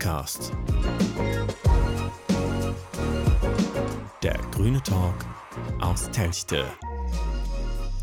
Pöxcast. Der grüne Talk aus Telchte.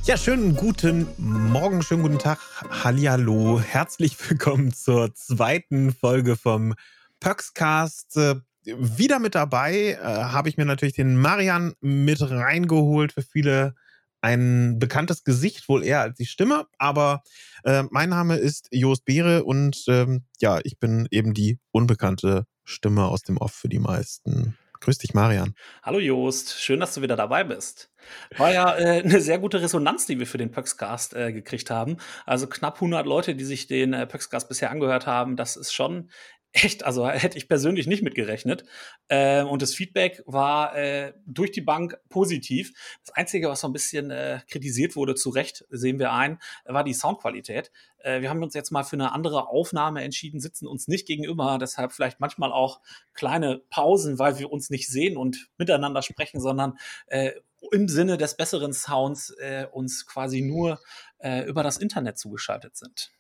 Ja, schönen guten Morgen, schönen guten Tag, Hallihallo, herzlich willkommen zur zweiten Folge vom Pöxcast. Äh, wieder mit dabei äh, habe ich mir natürlich den Marian mit reingeholt. Für viele ein bekanntes Gesicht, wohl eher als die Stimme. Aber äh, mein Name ist Jost Beere und ähm, ja, ich bin eben die unbekannte Stimme aus dem Off für die meisten. Grüß dich, Marian. Hallo Jost, schön, dass du wieder dabei bist. War ja äh, eine sehr gute Resonanz, die wir für den Pöxcast äh, gekriegt haben. Also knapp 100 Leute, die sich den äh, Pöxcast bisher angehört haben. Das ist schon echt, also hätte ich persönlich nicht mitgerechnet. Äh, und das Feedback war äh, durch die Bank positiv. Das Einzige, was so ein bisschen äh, kritisiert wurde, zu Recht sehen wir ein, war die Soundqualität. Äh, wir haben uns jetzt mal für eine andere Aufnahme entschieden, sitzen uns nicht gegenüber, deshalb vielleicht manchmal auch kleine Pausen, weil wir uns nicht sehen und miteinander sprechen, sondern äh, im Sinne des besseren Sounds äh, uns quasi nur über das Internet zugeschaltet sind.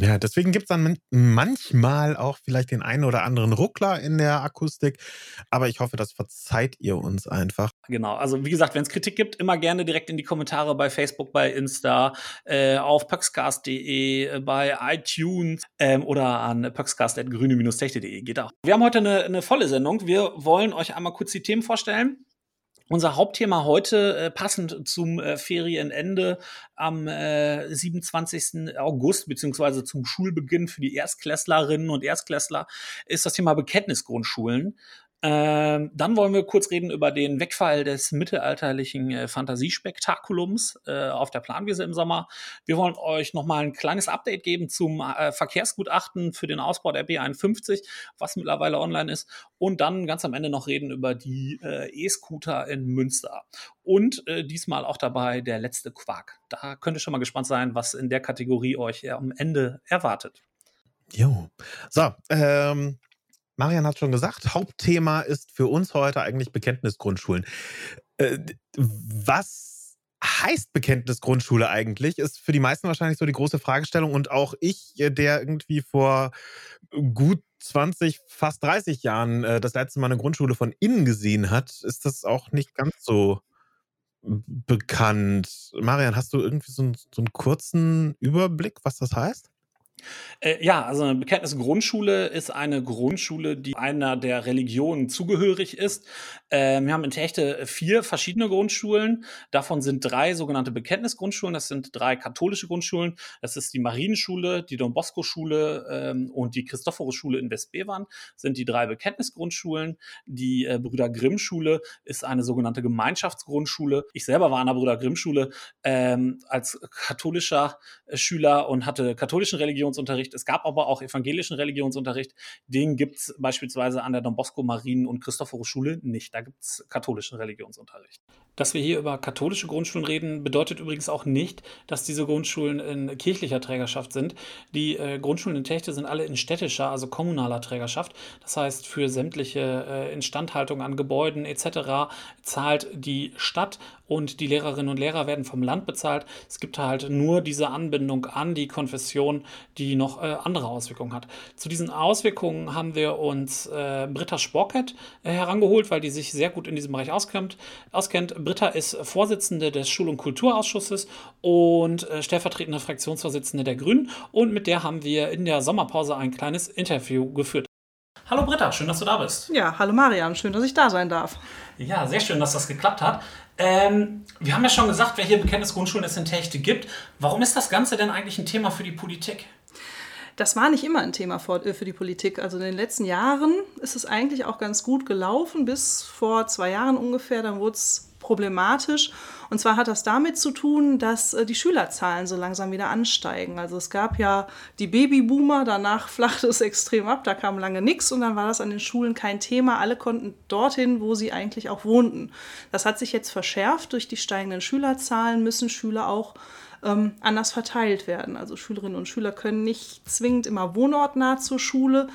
Ja, deswegen gibt es dann manchmal auch vielleicht den einen oder anderen Ruckler in der Akustik, aber ich hoffe, das verzeiht ihr uns einfach. Genau, also wie gesagt, wenn es Kritik gibt, immer gerne direkt in die Kommentare bei Facebook, bei Insta, äh, auf pöxcast.de, äh, bei iTunes ähm, oder an pöxcast.grüne-techte.de geht auch. Wir haben heute eine, eine volle Sendung. Wir wollen euch einmal kurz die Themen vorstellen. Unser Hauptthema heute, äh, passend zum äh, Ferienende am äh, 27. August, beziehungsweise zum Schulbeginn für die Erstklässlerinnen und Erstklässler, ist das Thema Bekenntnisgrundschulen. Ähm, dann wollen wir kurz reden über den Wegfall des mittelalterlichen äh, Fantasiespektakulums äh, auf der Planwiese im Sommer. Wir wollen euch nochmal ein kleines Update geben zum äh, Verkehrsgutachten für den Ausbau der B51, was mittlerweile online ist. Und dann ganz am Ende noch reden über die äh, E-Scooter in Münster. Und äh, diesmal auch dabei der letzte Quark. Da könnt ihr schon mal gespannt sein, was in der Kategorie euch am Ende erwartet. Jo. So, ähm, Marian hat schon gesagt, Hauptthema ist für uns heute eigentlich Bekenntnisgrundschulen. Äh, was heißt Bekenntnisgrundschule eigentlich? Ist für die meisten wahrscheinlich so die große Fragestellung. Und auch ich, äh, der irgendwie vor gut 20, fast 30 Jahren äh, das letzte Mal eine Grundschule von innen gesehen hat, ist das auch nicht ganz so bekannt. Marian, hast du irgendwie so einen, so einen kurzen Überblick, was das heißt? Äh, ja, also eine Bekenntnisgrundschule ist eine Grundschule, die einer der Religionen zugehörig ist. Äh, wir haben in Techte vier verschiedene Grundschulen. Davon sind drei sogenannte Bekenntnisgrundschulen. Das sind drei katholische Grundschulen. Das ist die Marienschule, die Don Bosco-Schule ähm, und die Christophorus-Schule in Westbevern sind die drei Bekenntnisgrundschulen. Die äh, Brüder Grimm-Schule ist eine sogenannte Gemeinschaftsgrundschule. Ich selber war an der Brüder Grimm-Schule ähm, als katholischer Schüler und hatte katholischen Religion Religionsunterricht. Es gab aber auch evangelischen Religionsunterricht. Den gibt es beispielsweise an der Don Bosco Marien- und Christophorus Schule nicht. Da gibt es katholischen Religionsunterricht. Dass wir hier über katholische Grundschulen reden, bedeutet übrigens auch nicht, dass diese Grundschulen in kirchlicher Trägerschaft sind. Die äh, Grundschulen in Techte sind alle in städtischer, also kommunaler Trägerschaft. Das heißt, für sämtliche äh, Instandhaltung an Gebäuden etc. zahlt die Stadt und die Lehrerinnen und Lehrer werden vom Land bezahlt. Es gibt halt nur diese Anbindung an die Konfession, die noch äh, andere Auswirkungen hat. Zu diesen Auswirkungen haben wir uns äh, Britta Sporkett äh, herangeholt, weil die sich sehr gut in diesem Bereich auskennt. auskennt. Britta ist Vorsitzende des Schul- und Kulturausschusses und äh, stellvertretende Fraktionsvorsitzende der Grünen. Und mit der haben wir in der Sommerpause ein kleines Interview geführt. Hallo Britta, schön, dass du da bist. Ja, hallo Marian, schön, dass ich da sein darf. Ja, sehr schön, dass das geklappt hat. Ähm, wir haben ja schon gesagt, welche Bekenntnisgrundschulen es in Techte gibt. Warum ist das Ganze denn eigentlich ein Thema für die Politik? Das war nicht immer ein Thema äh, für die Politik. Also in den letzten Jahren ist es eigentlich auch ganz gut gelaufen, bis vor zwei Jahren ungefähr. Dann wurde es problematisch. Und zwar hat das damit zu tun, dass äh, die Schülerzahlen so langsam wieder ansteigen. Also es gab ja die Babyboomer, danach flachte es extrem ab, da kam lange nichts und dann war das an den Schulen kein Thema. Alle konnten dorthin, wo sie eigentlich auch wohnten. Das hat sich jetzt verschärft. Durch die steigenden Schülerzahlen müssen Schüler auch ähm, anders verteilt werden. Also Schülerinnen und Schüler können nicht zwingend immer wohnortnah zur Schule,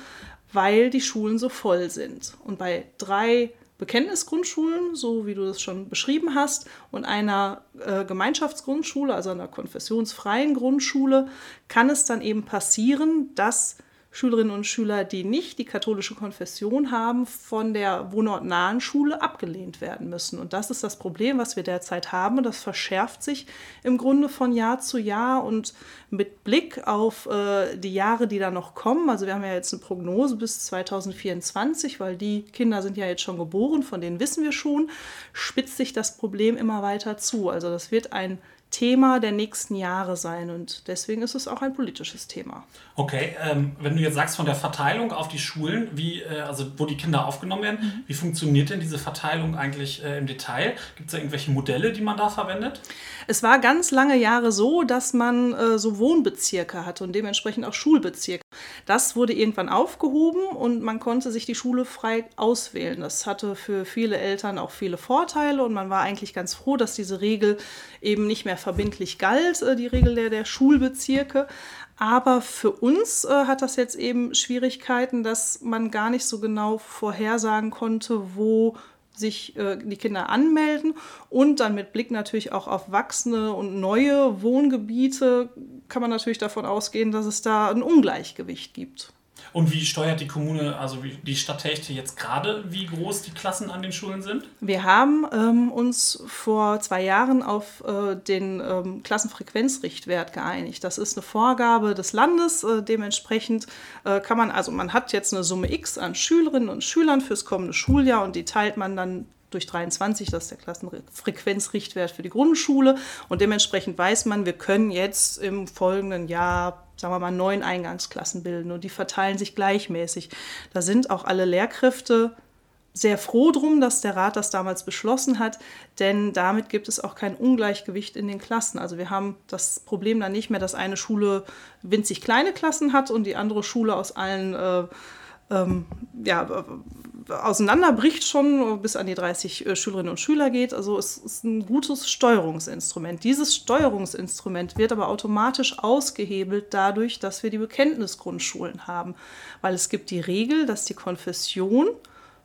weil die Schulen so voll sind. Und bei drei Bekenntnisgrundschulen, so wie du das schon beschrieben hast, und einer äh, Gemeinschaftsgrundschule, also einer konfessionsfreien Grundschule, kann es dann eben passieren, dass Schülerinnen und Schüler, die nicht die katholische Konfession haben, von der wohnortnahen Schule abgelehnt werden müssen. Und das ist das Problem, was wir derzeit haben. Und das verschärft sich im Grunde von Jahr zu Jahr. Und mit Blick auf äh, die Jahre, die da noch kommen, also wir haben ja jetzt eine Prognose bis 2024, weil die Kinder sind ja jetzt schon geboren, von denen wissen wir schon, spitzt sich das Problem immer weiter zu. Also das wird ein Thema der nächsten Jahre sein und deswegen ist es auch ein politisches Thema. Okay, ähm, wenn du jetzt sagst von der Verteilung auf die Schulen, wie, äh, also wo die Kinder aufgenommen werden, mhm. wie funktioniert denn diese Verteilung eigentlich äh, im Detail? Gibt es da irgendwelche Modelle, die man da verwendet? Es war ganz lange Jahre so, dass man äh, so Wohnbezirke hatte und dementsprechend auch Schulbezirke. Das wurde irgendwann aufgehoben und man konnte sich die Schule frei auswählen. Das hatte für viele Eltern auch viele Vorteile und man war eigentlich ganz froh, dass diese Regel eben nicht mehr verbindlich galt, äh, die Regel der, der Schulbezirke. Aber für uns äh, hat das jetzt eben Schwierigkeiten, dass man gar nicht so genau vorhersagen konnte, wo sich äh, die Kinder anmelden und dann mit Blick natürlich auch auf wachsende und neue Wohngebiete kann man natürlich davon ausgehen, dass es da ein Ungleichgewicht gibt. Und wie steuert die Kommune, also die Stadt Hechte jetzt gerade, wie groß die Klassen an den Schulen sind? Wir haben ähm, uns vor zwei Jahren auf äh, den ähm, Klassenfrequenzrichtwert geeinigt. Das ist eine Vorgabe des Landes. Äh, dementsprechend äh, kann man, also man hat jetzt eine Summe X an Schülerinnen und Schülern fürs kommende Schuljahr und die teilt man dann durch 23, das ist der Klassenfrequenzrichtwert für die Grundschule. Und dementsprechend weiß man, wir können jetzt im folgenden Jahr sagen wir mal, neun Eingangsklassen bilden und die verteilen sich gleichmäßig. Da sind auch alle Lehrkräfte sehr froh drum, dass der Rat das damals beschlossen hat, denn damit gibt es auch kein Ungleichgewicht in den Klassen. Also wir haben das Problem dann nicht mehr, dass eine Schule winzig kleine Klassen hat und die andere Schule aus allen äh, ähm, ja, auseinanderbricht schon, bis an die 30 äh, Schülerinnen und Schüler geht. Also es ist ein gutes Steuerungsinstrument. Dieses Steuerungsinstrument wird aber automatisch ausgehebelt dadurch, dass wir die Bekenntnisgrundschulen haben. Weil es gibt die Regel, dass die Konfession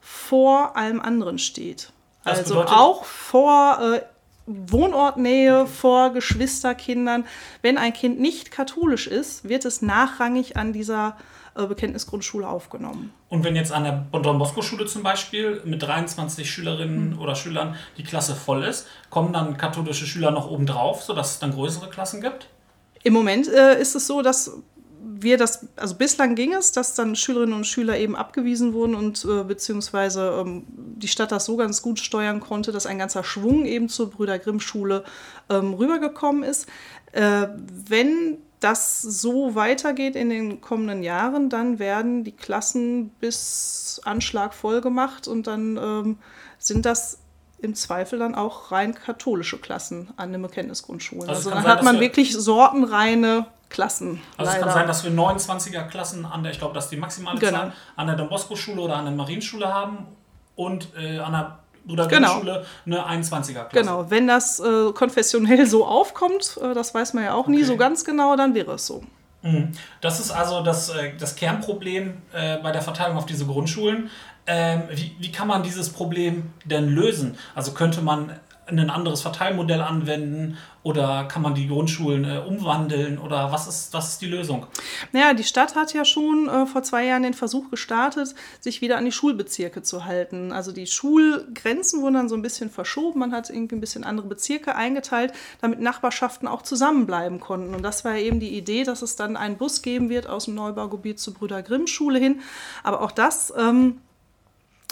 vor allem anderen steht. Das also auch vor äh, Wohnortnähe, vor Geschwisterkindern. Wenn ein Kind nicht katholisch ist, wird es nachrangig an dieser äh, Bekenntnisgrundschule aufgenommen. Und wenn jetzt an der Don Bosco Schule zum Beispiel mit 23 Schülerinnen mhm. oder Schülern die Klasse voll ist, kommen dann katholische Schüler noch obendrauf, sodass es dann größere Klassen gibt? Im Moment äh, ist es so, dass wir das, also bislang ging es, dass dann Schülerinnen und Schüler eben abgewiesen wurden und äh, beziehungsweise ähm, die Stadt das so ganz gut steuern konnte, dass ein ganzer Schwung eben zur Brüder Grimm Schule ähm, rübergekommen ist. Äh, wenn das so weitergeht in den kommenden Jahren, dann werden die Klassen bis Anschlag voll gemacht und dann ähm, sind das im Zweifel dann auch rein katholische Klassen an den Bekenntnisgrundschulen. Also, also dann sein, hat man wirklich sortenreine Klassen. Also leider. es kann sein, dass wir 29er Klassen an der, ich glaube, das ist die maximale genau. Zahl, an der Don Bosco Schule oder an der Marienschule haben und äh, an der oder genau. Schule eine 21er Klasse. Genau, wenn das äh, konfessionell so aufkommt, äh, das weiß man ja auch okay. nie so ganz genau, dann wäre es so. Mhm. Das ist also das, äh, das Kernproblem äh, bei der Verteilung auf diese Grundschulen. Ähm, wie, wie kann man dieses Problem denn lösen? Also könnte man ein anderes Verteilmodell anwenden oder kann man die Grundschulen äh, umwandeln oder was ist, was ist die Lösung? Naja, die Stadt hat ja schon äh, vor zwei Jahren den Versuch gestartet, sich wieder an die Schulbezirke zu halten. Also die Schulgrenzen wurden dann so ein bisschen verschoben, man hat irgendwie ein bisschen andere Bezirke eingeteilt, damit Nachbarschaften auch zusammenbleiben konnten. Und das war eben die Idee, dass es dann einen Bus geben wird aus dem Neubaugebiet zur Brüder Grimm Schule hin. Aber auch das ähm,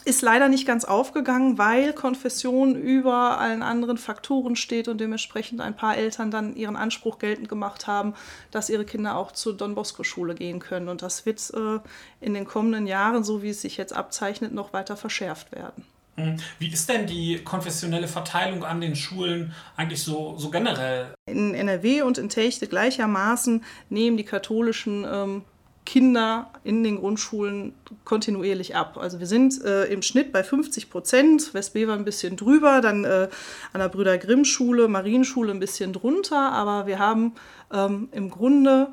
ist leider nicht ganz aufgegangen, weil Konfession über allen anderen Faktoren steht und dementsprechend ein paar Eltern dann ihren Anspruch geltend gemacht haben, dass ihre Kinder auch zur Don Bosco Schule gehen können. Und das wird äh, in den kommenden Jahren, so wie es sich jetzt abzeichnet, noch weiter verschärft werden. Hm. Wie ist denn die konfessionelle Verteilung an den Schulen eigentlich so, so generell? In NRW und in Techte gleichermaßen nehmen die katholischen ähm, Kinder in den Grundschulen kontinuierlich ab. Also wir sind äh, im Schnitt bei 50 Prozent, Westbever ein bisschen drüber, dann äh, an der Brüder Grimm Schule, Marienschule ein bisschen drunter, aber wir haben ähm, im Grunde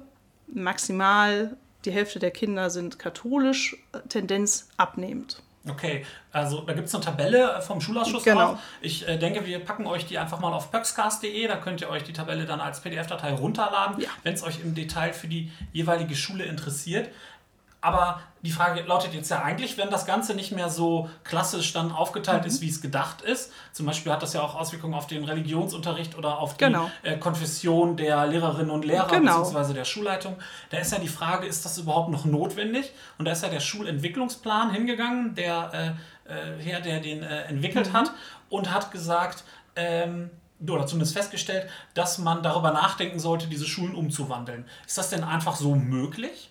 maximal die Hälfte der Kinder sind katholisch, äh, Tendenz abnehmend. Okay, also da gibt es eine Tabelle vom Schulausschuss genau. Auf. Ich äh, denke, wir packen euch die einfach mal auf pöxcast.de. Da könnt ihr euch die Tabelle dann als PDF-Datei runterladen, ja. wenn es euch im Detail für die jeweilige Schule interessiert. Aber die Frage lautet jetzt ja eigentlich, wenn das Ganze nicht mehr so klassisch dann aufgeteilt mhm. ist, wie es gedacht ist. Zum Beispiel hat das ja auch Auswirkungen auf den Religionsunterricht oder auf die genau. äh, Konfession der Lehrerinnen und Lehrer genau. bzw. der Schulleitung. Da ist ja die Frage, ist das überhaupt noch notwendig? Und da ist ja der Schulentwicklungsplan hingegangen, der äh, äh Herr, der den äh, entwickelt mhm. hat und hat gesagt, ähm, oder zumindest festgestellt, dass man darüber nachdenken sollte, diese Schulen umzuwandeln. Ist das denn einfach so möglich?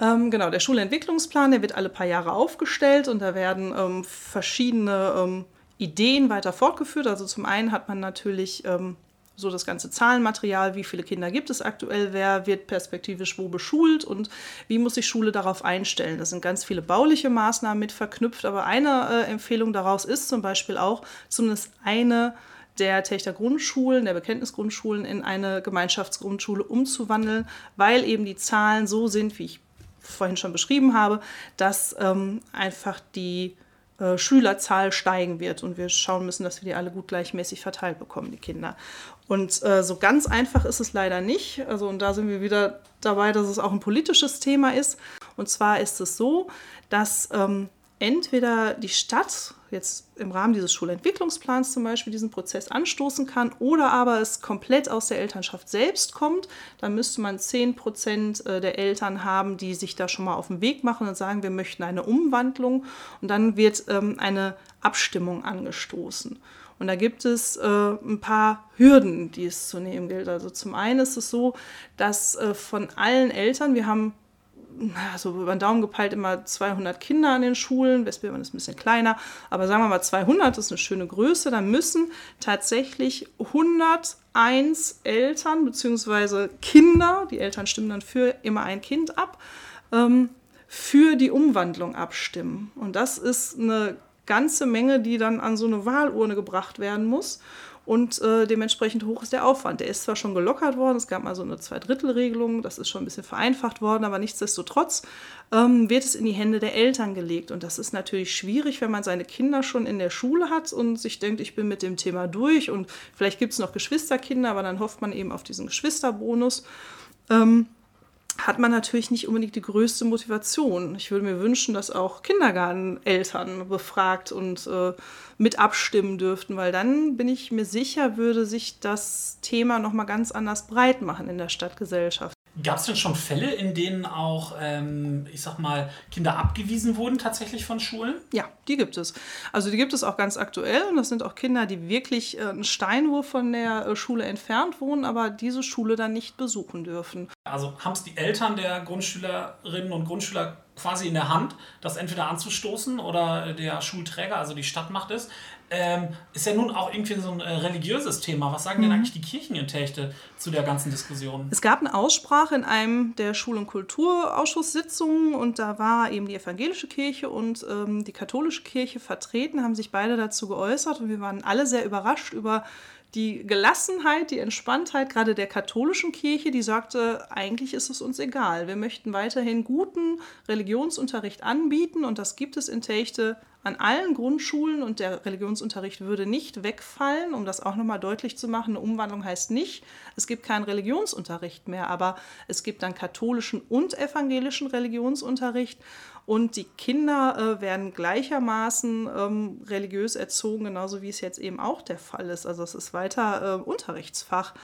Ähm, genau, der Schulentwicklungsplan, der wird alle paar Jahre aufgestellt und da werden ähm, verschiedene ähm, Ideen weiter fortgeführt. Also zum einen hat man natürlich ähm, so das ganze Zahlenmaterial, wie viele Kinder gibt es aktuell, wer wird perspektivisch wo beschult und wie muss sich Schule darauf einstellen. Da sind ganz viele bauliche Maßnahmen mit verknüpft, aber eine äh, Empfehlung daraus ist zum Beispiel auch zumindest eine der Techter Grundschulen, der Bekenntnisgrundschulen in eine Gemeinschaftsgrundschule umzuwandeln, weil eben die Zahlen so sind, wie ich vorhin schon beschrieben habe, dass ähm, einfach die äh, Schülerzahl steigen wird und wir schauen müssen, dass wir die alle gut gleichmäßig verteilt bekommen, die Kinder. Und äh, so ganz einfach ist es leider nicht. Also, und da sind wir wieder dabei, dass es auch ein politisches Thema ist. Und zwar ist es so, dass ähm, entweder die Stadt jetzt im Rahmen dieses Schulentwicklungsplans zum Beispiel diesen Prozess anstoßen kann oder aber es komplett aus der Elternschaft selbst kommt, dann müsste man 10 Prozent äh, der Eltern haben, die sich da schon mal auf den Weg machen und sagen, wir möchten eine Umwandlung und dann wird ähm, eine Abstimmung angestoßen. Und da gibt es äh, ein paar Hürden, die es zu nehmen gilt. Also zum einen ist es so, dass äh, von allen Eltern, wir haben so über den Daumen gepeilt immer 200 Kinder an den Schulen. Westbildmann ist ein bisschen kleiner, aber sagen wir mal 200 ist eine schöne Größe. Dann müssen tatsächlich 101 Eltern bzw. Kinder, die Eltern stimmen dann für immer ein Kind ab, ähm, für die Umwandlung abstimmen. Und das ist eine ganze Menge, die dann an so eine Wahlurne gebracht werden muss und äh, dementsprechend hoch ist der Aufwand. Der ist zwar schon gelockert worden, es gab mal so eine Zweidrittelregelung, das ist schon ein bisschen vereinfacht worden, aber nichtsdestotrotz ähm, wird es in die Hände der Eltern gelegt. Und das ist natürlich schwierig, wenn man seine Kinder schon in der Schule hat und sich denkt, ich bin mit dem Thema durch und vielleicht gibt es noch Geschwisterkinder, aber dann hofft man eben auf diesen Geschwisterbonus. Ähm, hat man natürlich nicht unbedingt die größte Motivation. Ich würde mir wünschen, dass auch Kindergarteneltern befragt und äh, mit abstimmen dürften, weil dann bin ich mir sicher, würde sich das Thema noch mal ganz anders breit machen in der Stadtgesellschaft. Gab es denn schon Fälle, in denen auch, ähm, ich sag mal, Kinder abgewiesen wurden tatsächlich von Schulen? Ja, die gibt es. Also die gibt es auch ganz aktuell und das sind auch Kinder, die wirklich äh, einen Steinwurf von der äh, Schule entfernt wohnen, aber diese Schule dann nicht besuchen dürfen. Also haben es die Eltern der Grundschülerinnen und Grundschüler quasi in der Hand, das entweder anzustoßen oder der Schulträger, also die Stadt macht es. Ähm, ist ja nun auch irgendwie so ein äh, religiöses Thema. Was sagen mhm. denn eigentlich die Kirchen in Techte zu der ganzen Diskussion? Es gab eine Aussprache in einem der Schul- und Kulturausschusssitzungen und da war eben die evangelische Kirche und ähm, die katholische Kirche vertreten, haben sich beide dazu geäußert und wir waren alle sehr überrascht über die Gelassenheit, die Entspanntheit gerade der katholischen Kirche, die sagte, eigentlich ist es uns egal. Wir möchten weiterhin guten Religionsunterricht anbieten und das gibt es in Techte an allen Grundschulen und der Religionsunterricht würde nicht wegfallen, um das auch nochmal deutlich zu machen. Eine Umwandlung heißt nicht, es gibt keinen Religionsunterricht mehr, aber es gibt dann katholischen und evangelischen Religionsunterricht und die Kinder äh, werden gleichermaßen ähm, religiös erzogen, genauso wie es jetzt eben auch der Fall ist. Also es ist weiter äh, Unterrichtsfach.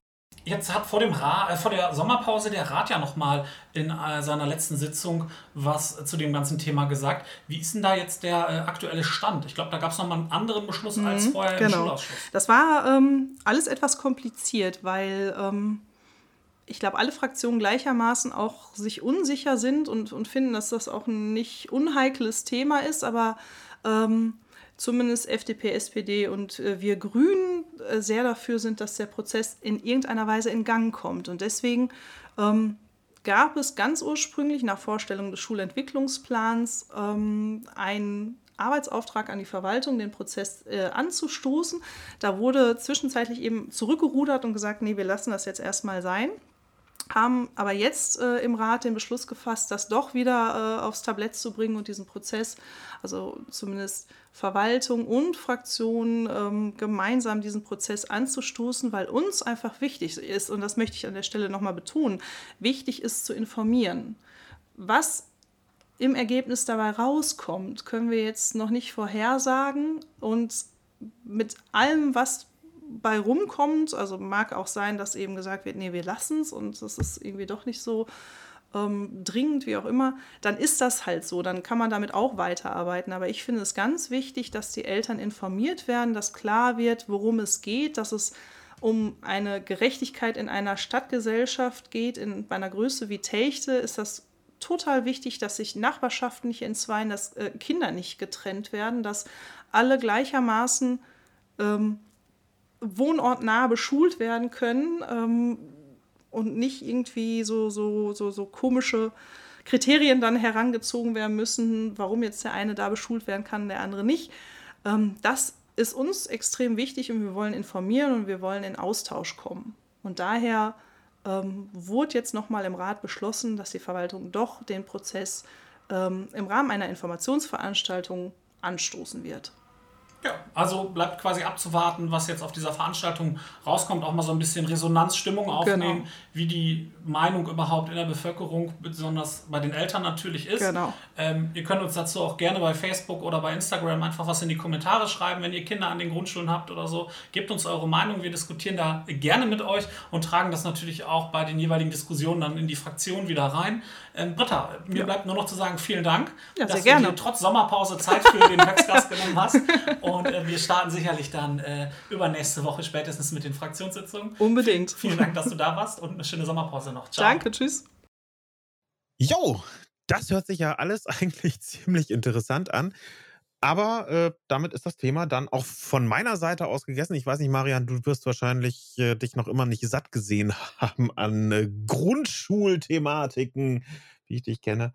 Jetzt hat vor, dem Ra äh, vor der Sommerpause der Rat ja nochmal in äh, seiner letzten Sitzung was zu dem ganzen Thema gesagt. Wie ist denn da jetzt der äh, aktuelle Stand? Ich glaube, da gab es nochmal einen anderen Beschluss mhm, als vorher genau. im Schulausschuss. Das war ähm, alles etwas kompliziert, weil ähm, ich glaube, alle Fraktionen gleichermaßen auch sich unsicher sind und, und finden, dass das auch ein nicht unheikles Thema ist, aber ähm, zumindest FDP, SPD und äh, wir Grünen äh, sehr dafür sind, dass der Prozess in irgendeiner Weise in Gang kommt. Und deswegen ähm, gab es ganz ursprünglich nach Vorstellung des Schulentwicklungsplans ähm, einen Arbeitsauftrag an die Verwaltung, den Prozess äh, anzustoßen. Da wurde zwischenzeitlich eben zurückgerudert und gesagt, nee, wir lassen das jetzt erstmal sein haben aber jetzt äh, im Rat den Beschluss gefasst, das doch wieder äh, aufs Tablett zu bringen und diesen Prozess, also zumindest Verwaltung und Fraktionen ähm, gemeinsam diesen Prozess anzustoßen, weil uns einfach wichtig ist, und das möchte ich an der Stelle nochmal betonen, wichtig ist zu informieren. Was im Ergebnis dabei rauskommt, können wir jetzt noch nicht vorhersagen. Und mit allem, was bei rumkommt, also mag auch sein, dass eben gesagt wird, nee, wir lassen es und das ist irgendwie doch nicht so ähm, dringend, wie auch immer, dann ist das halt so, dann kann man damit auch weiterarbeiten. Aber ich finde es ganz wichtig, dass die Eltern informiert werden, dass klar wird, worum es geht, dass es um eine Gerechtigkeit in einer Stadtgesellschaft geht. In, bei einer Größe wie Techte ist das total wichtig, dass sich Nachbarschaften nicht entzweien, dass äh, Kinder nicht getrennt werden, dass alle gleichermaßen ähm, wohnortnah beschult werden können. Ähm, und nicht irgendwie so, so, so, so komische Kriterien dann herangezogen werden müssen, warum jetzt der eine da beschult werden kann, der andere nicht. Ähm, das ist uns extrem wichtig und wir wollen informieren und wir wollen in Austausch kommen. Und daher ähm, wurde jetzt nochmal im Rat beschlossen, dass die Verwaltung doch den Prozess ähm, im Rahmen einer Informationsveranstaltung anstoßen wird. Ja, also bleibt quasi abzuwarten, was jetzt auf dieser Veranstaltung rauskommt, auch mal so ein bisschen Resonanzstimmung aufnehmen, genau. wie die Meinung überhaupt in der Bevölkerung, besonders bei den Eltern natürlich ist. Genau. Ähm, ihr könnt uns dazu auch gerne bei Facebook oder bei Instagram einfach was in die Kommentare schreiben, wenn ihr Kinder an den Grundschulen habt oder so. Gebt uns eure Meinung, wir diskutieren da gerne mit euch und tragen das natürlich auch bei den jeweiligen Diskussionen dann in die Fraktion wieder rein. Ähm, Britta, mir ja. bleibt nur noch zu sagen, vielen Dank, ja, dass du dir trotz Sommerpause Zeit für den Höchstgast genommen hast. Und äh, wir starten sicherlich dann äh, übernächste Woche spätestens mit den Fraktionssitzungen. Unbedingt. Vielen Dank, dass du da warst und eine schöne Sommerpause noch. Ciao. Danke, tschüss. Jo, das hört sich ja alles eigentlich ziemlich interessant an. Aber äh, damit ist das Thema dann auch von meiner Seite aus gegessen. Ich weiß nicht, Marian, du wirst wahrscheinlich äh, dich noch immer nicht satt gesehen haben an äh, Grundschulthematiken, wie ich dich kenne.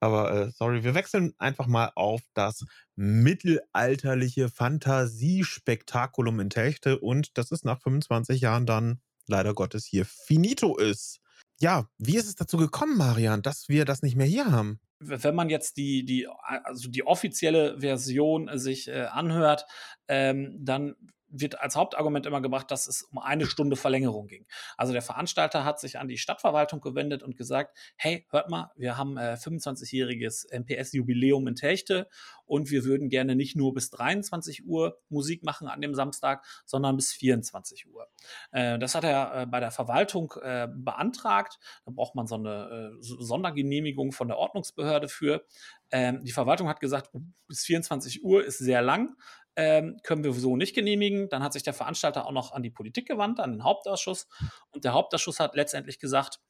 Aber äh, sorry, wir wechseln einfach mal auf das mittelalterliche Fantasiespektakulum in Techte und das ist nach 25 Jahren dann leider Gottes hier finito ist. Ja, wie ist es dazu gekommen, Marian, dass wir das nicht mehr hier haben? Wenn man jetzt die, die, also die offizielle Version sich äh, anhört, ähm, dann wird als Hauptargument immer gebracht, dass es um eine Stunde Verlängerung ging. Also der Veranstalter hat sich an die Stadtverwaltung gewendet und gesagt, hey, hört mal, wir haben äh, 25-jähriges MPS-Jubiläum in Techte und wir würden gerne nicht nur bis 23 Uhr Musik machen an dem Samstag, sondern bis 24 Uhr. Äh, das hat er äh, bei der Verwaltung äh, beantragt. Da braucht man so eine äh, Sondergenehmigung von der Ordnungsbehörde für. Ähm, die Verwaltung hat gesagt, bis 24 Uhr ist sehr lang ähm, können wir so nicht genehmigen. Dann hat sich der Veranstalter auch noch an die Politik gewandt, an den Hauptausschuss. Und der Hauptausschuss hat letztendlich gesagt,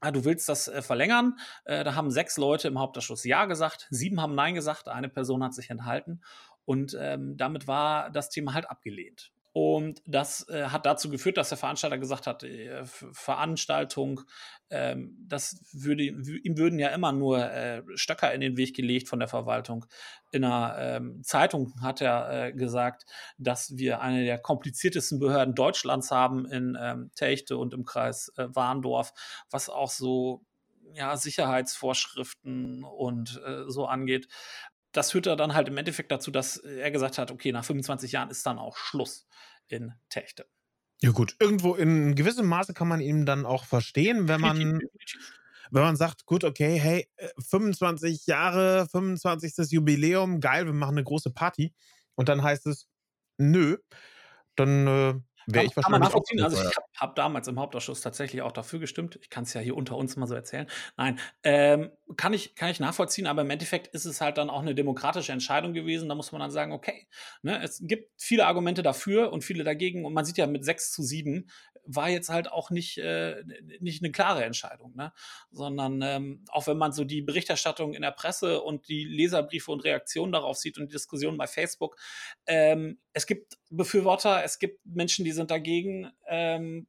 Ah, du willst das äh, verlängern. Äh, da haben sechs Leute im Hauptausschuss Ja gesagt, sieben haben Nein gesagt, eine Person hat sich enthalten. Und ähm, damit war das Thema halt abgelehnt. Und das äh, hat dazu geführt, dass der Veranstalter gesagt hat, äh, Veranstaltung, ähm, das würde, ihm würden ja immer nur äh, Stöcker in den Weg gelegt von der Verwaltung. In einer ähm, Zeitung hat er äh, gesagt, dass wir eine der kompliziertesten Behörden Deutschlands haben in ähm, Techte und im Kreis äh, Warndorf, was auch so ja, Sicherheitsvorschriften und äh, so angeht das führte dann halt im Endeffekt dazu, dass er gesagt hat, okay, nach 25 Jahren ist dann auch Schluss in Techte. Ja gut, irgendwo in gewissem Maße kann man ihn dann auch verstehen, wenn man, wenn man sagt, gut, okay, hey, 25 äh, Jahre, 25. Jubiläum, geil, wir machen eine große Party. Und dann heißt es, nö, dann äh, Wäre ich wahrscheinlich nachvollziehen. Also ich habe hab damals im Hauptausschuss tatsächlich auch dafür gestimmt. Ich kann es ja hier unter uns mal so erzählen. Nein, ähm, kann, ich, kann ich nachvollziehen, aber im Endeffekt ist es halt dann auch eine demokratische Entscheidung gewesen. Da muss man dann sagen, okay, ne, es gibt viele Argumente dafür und viele dagegen. Und man sieht ja mit 6 zu 7 war jetzt halt auch nicht, äh, nicht eine klare Entscheidung, ne? sondern ähm, auch wenn man so die Berichterstattung in der Presse und die Leserbriefe und Reaktionen darauf sieht und die Diskussionen bei Facebook, ähm, es gibt Befürworter, es gibt Menschen, die sind dagegen. Ähm,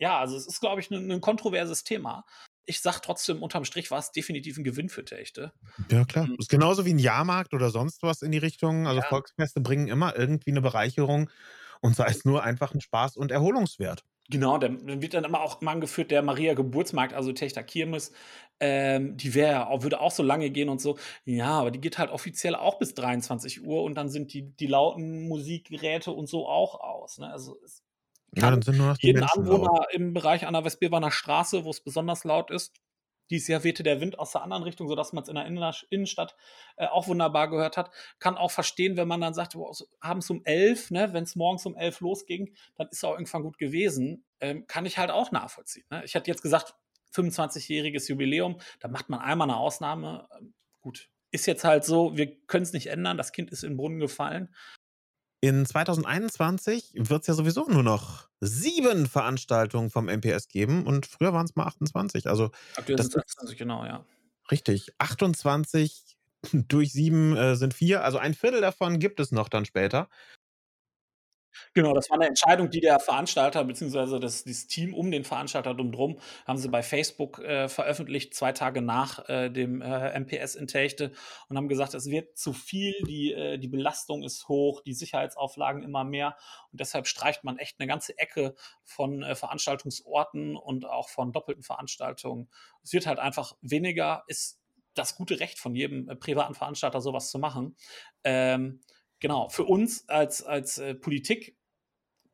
ja, also es ist, glaube ich, ein, ein kontroverses Thema ich sage trotzdem, unterm Strich war es definitiv ein Gewinn für Techte. Ja, klar. Das ist genauso wie ein Jahrmarkt oder sonst was in die Richtung. Also ja. Volksfeste bringen immer irgendwie eine Bereicherung und sei es nur einfach ein Spaß und Erholungswert. Genau, dann wird dann immer auch immer angeführt, der Maria Geburtsmarkt, also Techter Kirmes, ähm, die wäre auch, würde auch so lange gehen und so. Ja, aber die geht halt offiziell auch bis 23 Uhr und dann sind die, die lauten Musikgeräte und so auch aus. Ne? Also es ja, dann sind nur noch jeden Anwohner laut. im Bereich an der Westbirwaner Straße, wo es besonders laut ist, Dieses Jahr wehte der Wind aus der anderen Richtung, sodass man es in der Innenstadt äh, auch wunderbar gehört hat. Kann auch verstehen, wenn man dann sagt, wow, so abends um elf, ne, wenn es morgens um elf losging, dann ist es auch irgendwann gut gewesen. Ähm, kann ich halt auch nachvollziehen. Ne? Ich hatte jetzt gesagt, 25-jähriges Jubiläum, da macht man einmal eine Ausnahme. Ähm, gut, ist jetzt halt so, wir können es nicht ändern, das Kind ist in den Brunnen gefallen. In 2021 wird es ja sowieso nur noch sieben Veranstaltungen vom MPS geben und früher waren es mal 28. Also Aktuell sind es 28, genau, ja. Richtig. 28 durch sieben äh, sind vier. Also ein Viertel davon gibt es noch dann später. Genau, das war eine Entscheidung, die der Veranstalter beziehungsweise das das Team um den Veranstalter drumherum haben sie bei Facebook, äh, veröffentlicht, zwei Tage nach, äh, dem, äh, MPS in Techte und haben gesagt, es wird zu viel, die äh, die Belastung ist hoch, die Sicherheitsauflagen immer mehr und deshalb streicht man echt eine ganze Ecke von, äh, Veranstaltungsorten und auch von doppelten Veranstaltungen. Es wird halt einfach weniger, ist das gute Recht von jedem, äh, privaten Veranstalter, sowas zu machen. Ähm genau, für uns als, als äh, Politik,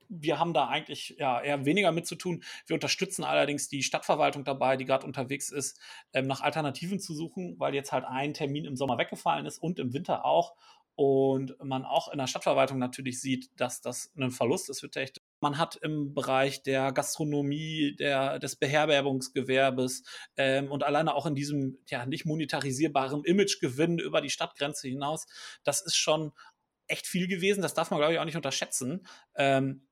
wir haben da eigentlich ja, eher weniger mit zu tun. Wir unterstützen allerdings die Stadtverwaltung dabei, die gerade unterwegs ist, ähm, nach Alternativen zu suchen, weil jetzt halt ein Termin im Sommer weggefallen ist und im Winter auch. Und man auch in der Stadtverwaltung natürlich sieht, dass das ein Verlust ist für Techte. Man hat im Bereich der Gastronomie, der, des Beherbergungsgewerbes ähm, und alleine auch in diesem ja, nicht monetarisierbaren Imagegewinn über die Stadtgrenze hinaus, das ist schon echt viel gewesen. Das darf man, glaube ich, auch nicht unterschätzen. Ähm,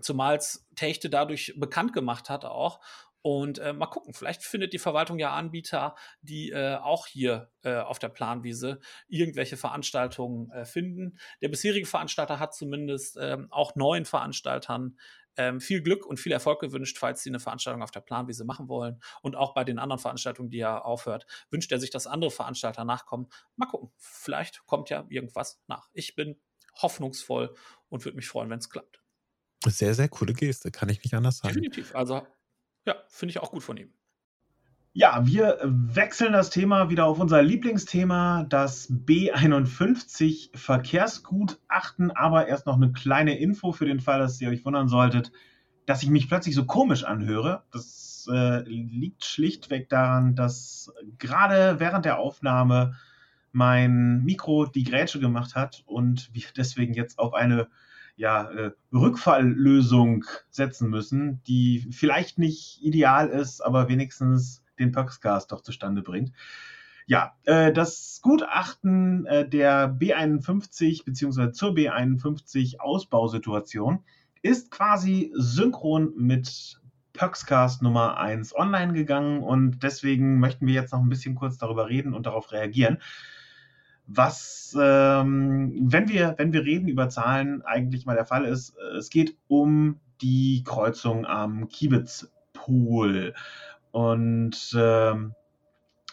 Zumal es Techte dadurch bekannt gemacht hat auch. Und äh, mal gucken, vielleicht findet die Verwaltung ja Anbieter, die äh, auch hier äh, auf der Planwiese irgendwelche Veranstaltungen äh, finden. Der bisherige Veranstalter hat zumindest ähm, auch neuen Veranstaltern ähm, viel Glück und viel Erfolg gewünscht, falls sie eine Veranstaltung auf der Planwiese machen wollen. Und auch bei den anderen Veranstaltungen, die er aufhört, wünscht er sich, dass andere Veranstalter nachkommen. Mal gucken, vielleicht kommt ja irgendwas nach. Ich bin hoffnungsvoll und würde mich freuen, wenn es klappt. Sehr, sehr coole Geste, kann ich nicht anders sagen. Definitiv. Also, ja, finde ich auch gut von ihm. Ja, wir wechseln das Thema wieder auf unser Lieblingsthema, das B51 Verkehrsgutachten. Aber erst noch eine kleine Info für den Fall, dass ihr euch wundern solltet, dass ich mich plötzlich so komisch anhöre. Das äh, liegt schlichtweg daran, dass gerade während der Aufnahme mein Mikro die Grätsche gemacht hat und wir deswegen jetzt auf eine ja, äh, Rückfalllösung setzen müssen, die vielleicht nicht ideal ist, aber wenigstens den Pöxcast doch zustande bringt. Ja, äh, das Gutachten äh, der B51 bzw. zur B51 Ausbausituation ist quasi synchron mit Pöxcast Nummer 1 online gegangen und deswegen möchten wir jetzt noch ein bisschen kurz darüber reden und darauf reagieren was, ähm, wenn, wir, wenn wir reden über Zahlen, eigentlich mal der Fall ist. Äh, es geht um die Kreuzung am Kiebitzpool. Und ähm,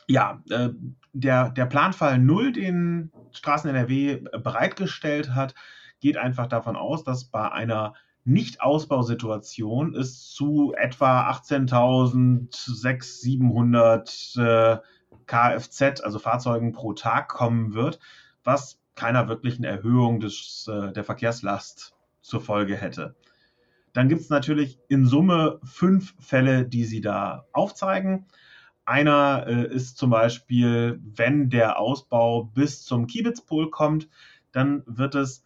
ja, äh, der, der Planfall 0, den Straßen NRW bereitgestellt hat, geht einfach davon aus, dass bei einer Nicht-Ausbausituation es zu etwa 18.600, 700 Kfz, also Fahrzeugen pro Tag kommen wird, was keiner wirklichen Erhöhung des, äh, der Verkehrslast zur Folge hätte. Dann gibt es natürlich in Summe fünf Fälle, die Sie da aufzeigen. Einer äh, ist zum Beispiel, wenn der Ausbau bis zum Kiebitzpol kommt, dann wird es,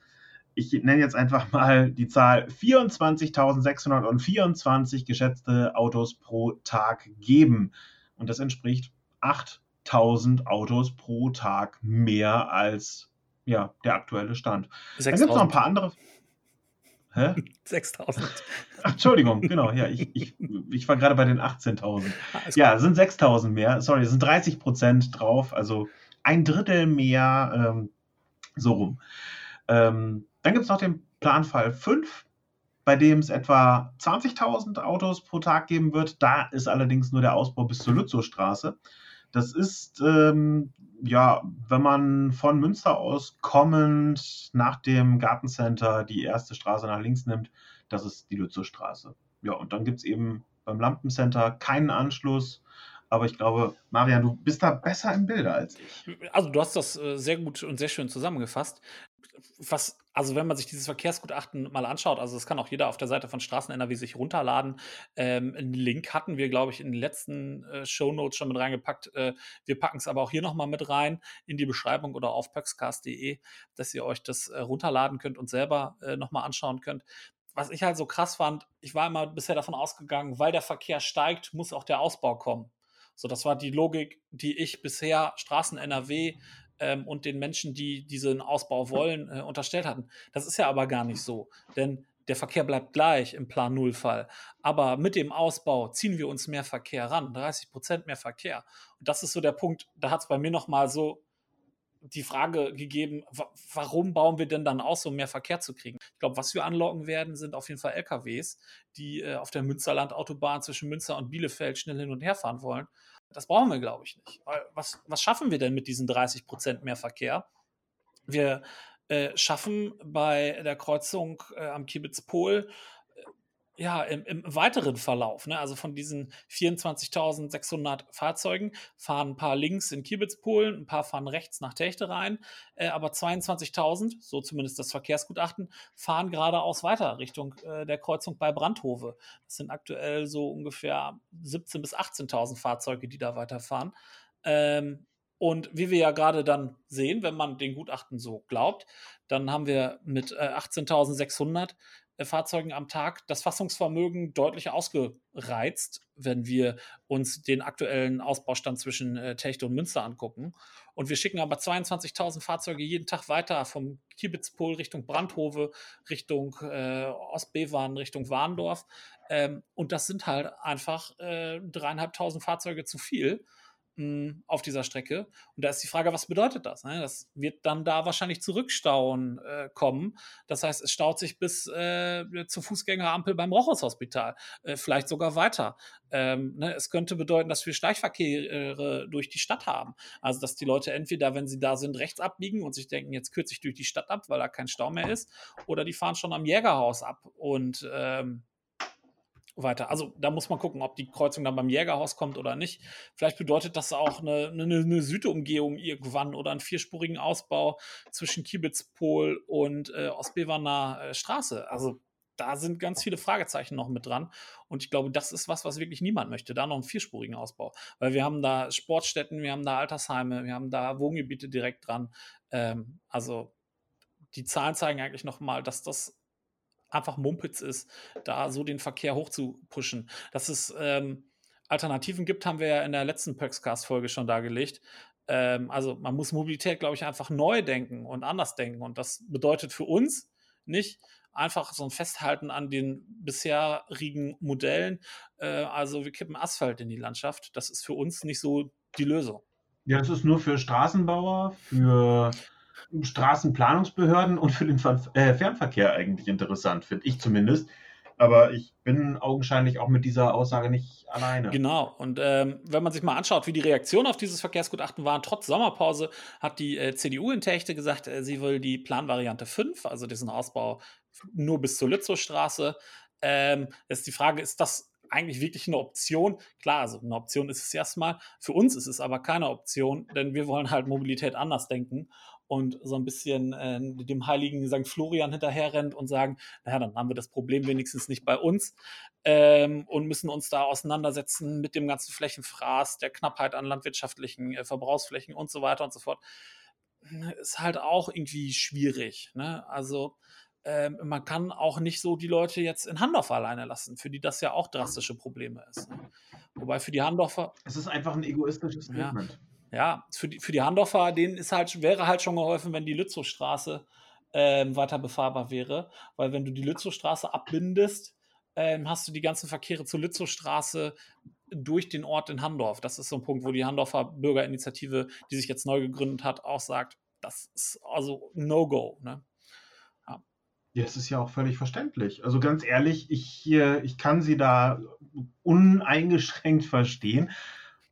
ich nenne jetzt einfach mal die Zahl 24.624 geschätzte Autos pro Tag geben. Und das entspricht 8 1000 Autos pro Tag mehr als ja, der aktuelle Stand. Dann gibt es noch ein paar andere. Hä? 6000. Entschuldigung, genau, ja, ich, ich, ich war gerade bei den 18.000. Ah, ja, sind 6000 mehr, sorry, sind 30 Prozent drauf, also ein Drittel mehr, ähm, so rum. Ähm, dann gibt es noch den Planfall 5, bei dem es etwa 20.000 Autos pro Tag geben wird. Da ist allerdings nur der Ausbau bis zur Lützowstraße. Das ist, ähm, ja, wenn man von Münster aus kommend nach dem Gartencenter die erste Straße nach links nimmt, das ist die Lützowstraße. Ja, und dann gibt es eben beim Lampencenter keinen Anschluss. Aber ich glaube, Marian, du bist da besser im Bilde als ich. Also du hast das äh, sehr gut und sehr schön zusammengefasst. Was also wenn man sich dieses Verkehrsgutachten mal anschaut, also das kann auch jeder auf der Seite von Straßen NRW sich runterladen. Ähm, einen Link hatten wir, glaube ich, in den letzten äh, Shownotes schon mit reingepackt. Äh, wir packen es aber auch hier nochmal mit rein in die Beschreibung oder auf pöxcast.de, dass ihr euch das äh, runterladen könnt und selber äh, nochmal anschauen könnt. Was ich halt so krass fand, ich war immer bisher davon ausgegangen, weil der Verkehr steigt, muss auch der Ausbau kommen. So, das war die Logik, die ich bisher Straßen NRW ähm, und den Menschen, die diesen Ausbau wollen, äh, unterstellt hatten. Das ist ja aber gar nicht so, denn der Verkehr bleibt gleich im Plan Null-Fall. Aber mit dem Ausbau ziehen wir uns mehr Verkehr ran, 30 Prozent mehr Verkehr. Und das ist so der Punkt, da hat es bei mir nochmal so die Frage gegeben, warum bauen wir denn dann aus, um mehr Verkehr zu kriegen? Ich glaube, was wir anlocken werden, sind auf jeden Fall LKWs, die äh, auf der Münsterland-Autobahn zwischen Münster und Bielefeld schnell hin und her fahren wollen. Das brauchen wir, glaube ich, nicht. Was, was schaffen wir denn mit diesen 30 Prozent mehr Verkehr? Wir äh, schaffen bei der Kreuzung äh, am Kiebitz Pol ja, im, im weiteren Verlauf, ne, also von diesen 24.600 Fahrzeugen, fahren ein paar links in Kiebitzpolen, ein paar fahren rechts nach Techte rein, äh, aber 22.000, so zumindest das Verkehrsgutachten, fahren geradeaus weiter Richtung äh, der Kreuzung bei Brandhove. Das sind aktuell so ungefähr 17.000 bis 18.000 Fahrzeuge, die da weiterfahren. Ähm, und wie wir ja gerade dann sehen, wenn man den Gutachten so glaubt, dann haben wir mit äh, 18.600 äh, Fahrzeugen am Tag das Fassungsvermögen deutlich ausgereizt, wenn wir uns den aktuellen Ausbaustand zwischen äh, Techte und Münster angucken. Und wir schicken aber 22.000 Fahrzeuge jeden Tag weiter vom Kiebitzpol Richtung Brandhove, Richtung äh, Ostbevern, Richtung Warndorf. Ähm, und das sind halt einfach äh, dreieinhalbtausend Fahrzeuge zu viel auf dieser Strecke. Und da ist die Frage, was bedeutet das? Ne? Das wird dann da wahrscheinlich zurückstauen äh, kommen. Das heißt, es staut sich bis äh, zur Fußgängerampel beim Rochhaushospital, äh, vielleicht sogar weiter. Ähm, ne? Es könnte bedeuten, dass wir Schleichverkehre durch die Stadt haben. Also, dass die Leute entweder, wenn sie da sind, rechts abbiegen und sich denken, jetzt kürze ich durch die Stadt ab, weil da kein Stau mehr ist, oder die fahren schon am Jägerhaus ab und ähm, weiter. Also da muss man gucken, ob die Kreuzung dann beim Jägerhaus kommt oder nicht. Vielleicht bedeutet das auch eine, eine, eine Südumgehung irgendwann oder einen vierspurigen Ausbau zwischen Kiebitzpol und äh, Ostbeverner äh, Straße. Also da sind ganz viele Fragezeichen noch mit dran. Und ich glaube, das ist was, was wirklich niemand möchte. Da noch einen vierspurigen Ausbau. Weil wir haben da Sportstätten, wir haben da Altersheime, wir haben da Wohngebiete direkt dran. Ähm, also die Zahlen zeigen eigentlich nochmal, dass das einfach Mumpitz ist, da so den Verkehr hoch zu pushen. Dass es ähm, Alternativen gibt, haben wir ja in der letzten Pöxcast-Folge schon dargelegt. Ähm, also man muss Mobilität, glaube ich, einfach neu denken und anders denken. Und das bedeutet für uns nicht einfach so ein Festhalten an den bisherigen Modellen. Äh, also wir kippen Asphalt in die Landschaft. Das ist für uns nicht so die Lösung. Ja, das ist nur für Straßenbauer, für Straßenplanungsbehörden und für den äh, Fernverkehr eigentlich interessant, finde ich zumindest. Aber ich bin augenscheinlich auch mit dieser Aussage nicht alleine. Genau. Und ähm, wenn man sich mal anschaut, wie die Reaktionen auf dieses Verkehrsgutachten waren, trotz Sommerpause hat die äh, CDU in Techte gesagt, äh, sie will die Planvariante 5, also diesen Ausbau nur bis zur Lützowstraße. Ähm, ist die Frage, ist das eigentlich wirklich eine Option. Klar, also eine Option ist es erstmal. Für uns ist es aber keine Option, denn wir wollen halt Mobilität anders denken und so ein bisschen äh, dem heiligen St. Florian hinterherrennt und sagen, naja, dann haben wir das Problem wenigstens nicht bei uns ähm, und müssen uns da auseinandersetzen mit dem ganzen Flächenfraß, der Knappheit an landwirtschaftlichen äh, Verbrauchsflächen und so weiter und so fort. Ist halt auch irgendwie schwierig. Ne? Also ähm, man kann auch nicht so die Leute jetzt in Handorf alleine lassen, für die das ja auch drastische Probleme ist. Ne? Wobei für die Handorfer. Es ist einfach ein egoistisches Statement. Ja, ja, für die, für die Handorfer, denen ist halt, wäre halt schon geholfen, wenn die Lützowstraße ähm, weiter befahrbar wäre. Weil wenn du die Lützowstraße abbindest, ähm, hast du die ganzen Verkehre zur Lützowstraße durch den Ort in Handorf. Das ist so ein Punkt, wo die Handorfer Bürgerinitiative, die sich jetzt neu gegründet hat, auch sagt, das ist also No-Go. Ne? Ja. ja, das ist ja auch völlig verständlich. Also ganz ehrlich, ich, ich kann sie da uneingeschränkt verstehen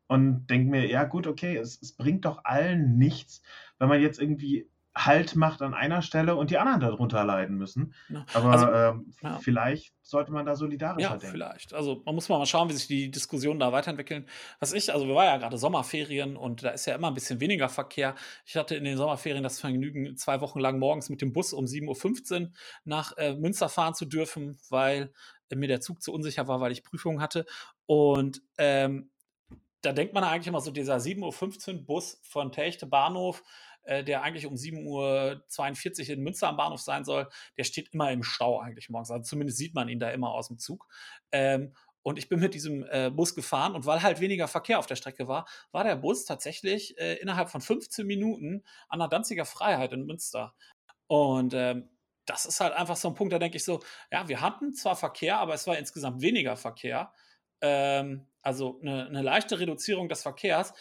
und denke mir, ja gut, okay, es, es bringt doch allen nichts, wenn man jetzt irgendwie Halt macht an einer Stelle und die anderen darunter leiden müssen. Ja. Aber also, ähm, ja. vielleicht sollte man da solidarischer ja, denken. vielleicht. Also man muss mal schauen, wie sich die Diskussionen da weiterentwickeln. Was ich, also wir waren ja gerade Sommerferien und da ist ja immer ein bisschen weniger Verkehr. Ich hatte in den Sommerferien das Vergnügen, zwei Wochen lang morgens mit dem Bus um 7.15 Uhr nach äh, Münster fahren zu dürfen, weil äh, mir der Zug zu unsicher war, weil ich Prüfungen hatte. Und ähm, da denkt man eigentlich immer so, dieser 7.15 Uhr Bus von Techte Bahnhof, äh, der eigentlich um 7.42 Uhr in Münster am Bahnhof sein soll, der steht immer im Stau eigentlich morgens. Also zumindest sieht man ihn da immer aus dem Zug. Ähm, und ich bin mit diesem äh, Bus gefahren und weil halt weniger Verkehr auf der Strecke war, war der Bus tatsächlich äh, innerhalb von 15 Minuten an der Danziger Freiheit in Münster. Und ähm, das ist halt einfach so ein Punkt, da denke ich so, ja, wir hatten zwar Verkehr, aber es war insgesamt weniger Verkehr. Ähm, also eine, eine, leichte Reduzierung des Verkehrs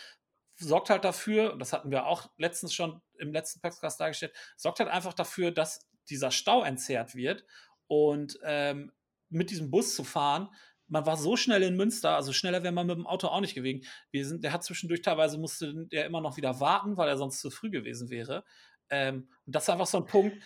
sorgt halt dafür, das hatten wir auch letztens schon im letzten Podcast dargestellt, sorgt halt einfach dafür, dass dieser Stau entzerrt wird und ähm, mit diesem Bus zu fahren, man war so schnell in Münster, also schneller wäre man mit dem Auto auch nicht gewesen. Wir sind, der hat zwischendurch teilweise musste der immer noch wieder warten, weil er sonst zu früh gewesen wäre. Ähm, und das ist einfach so ein Punkt,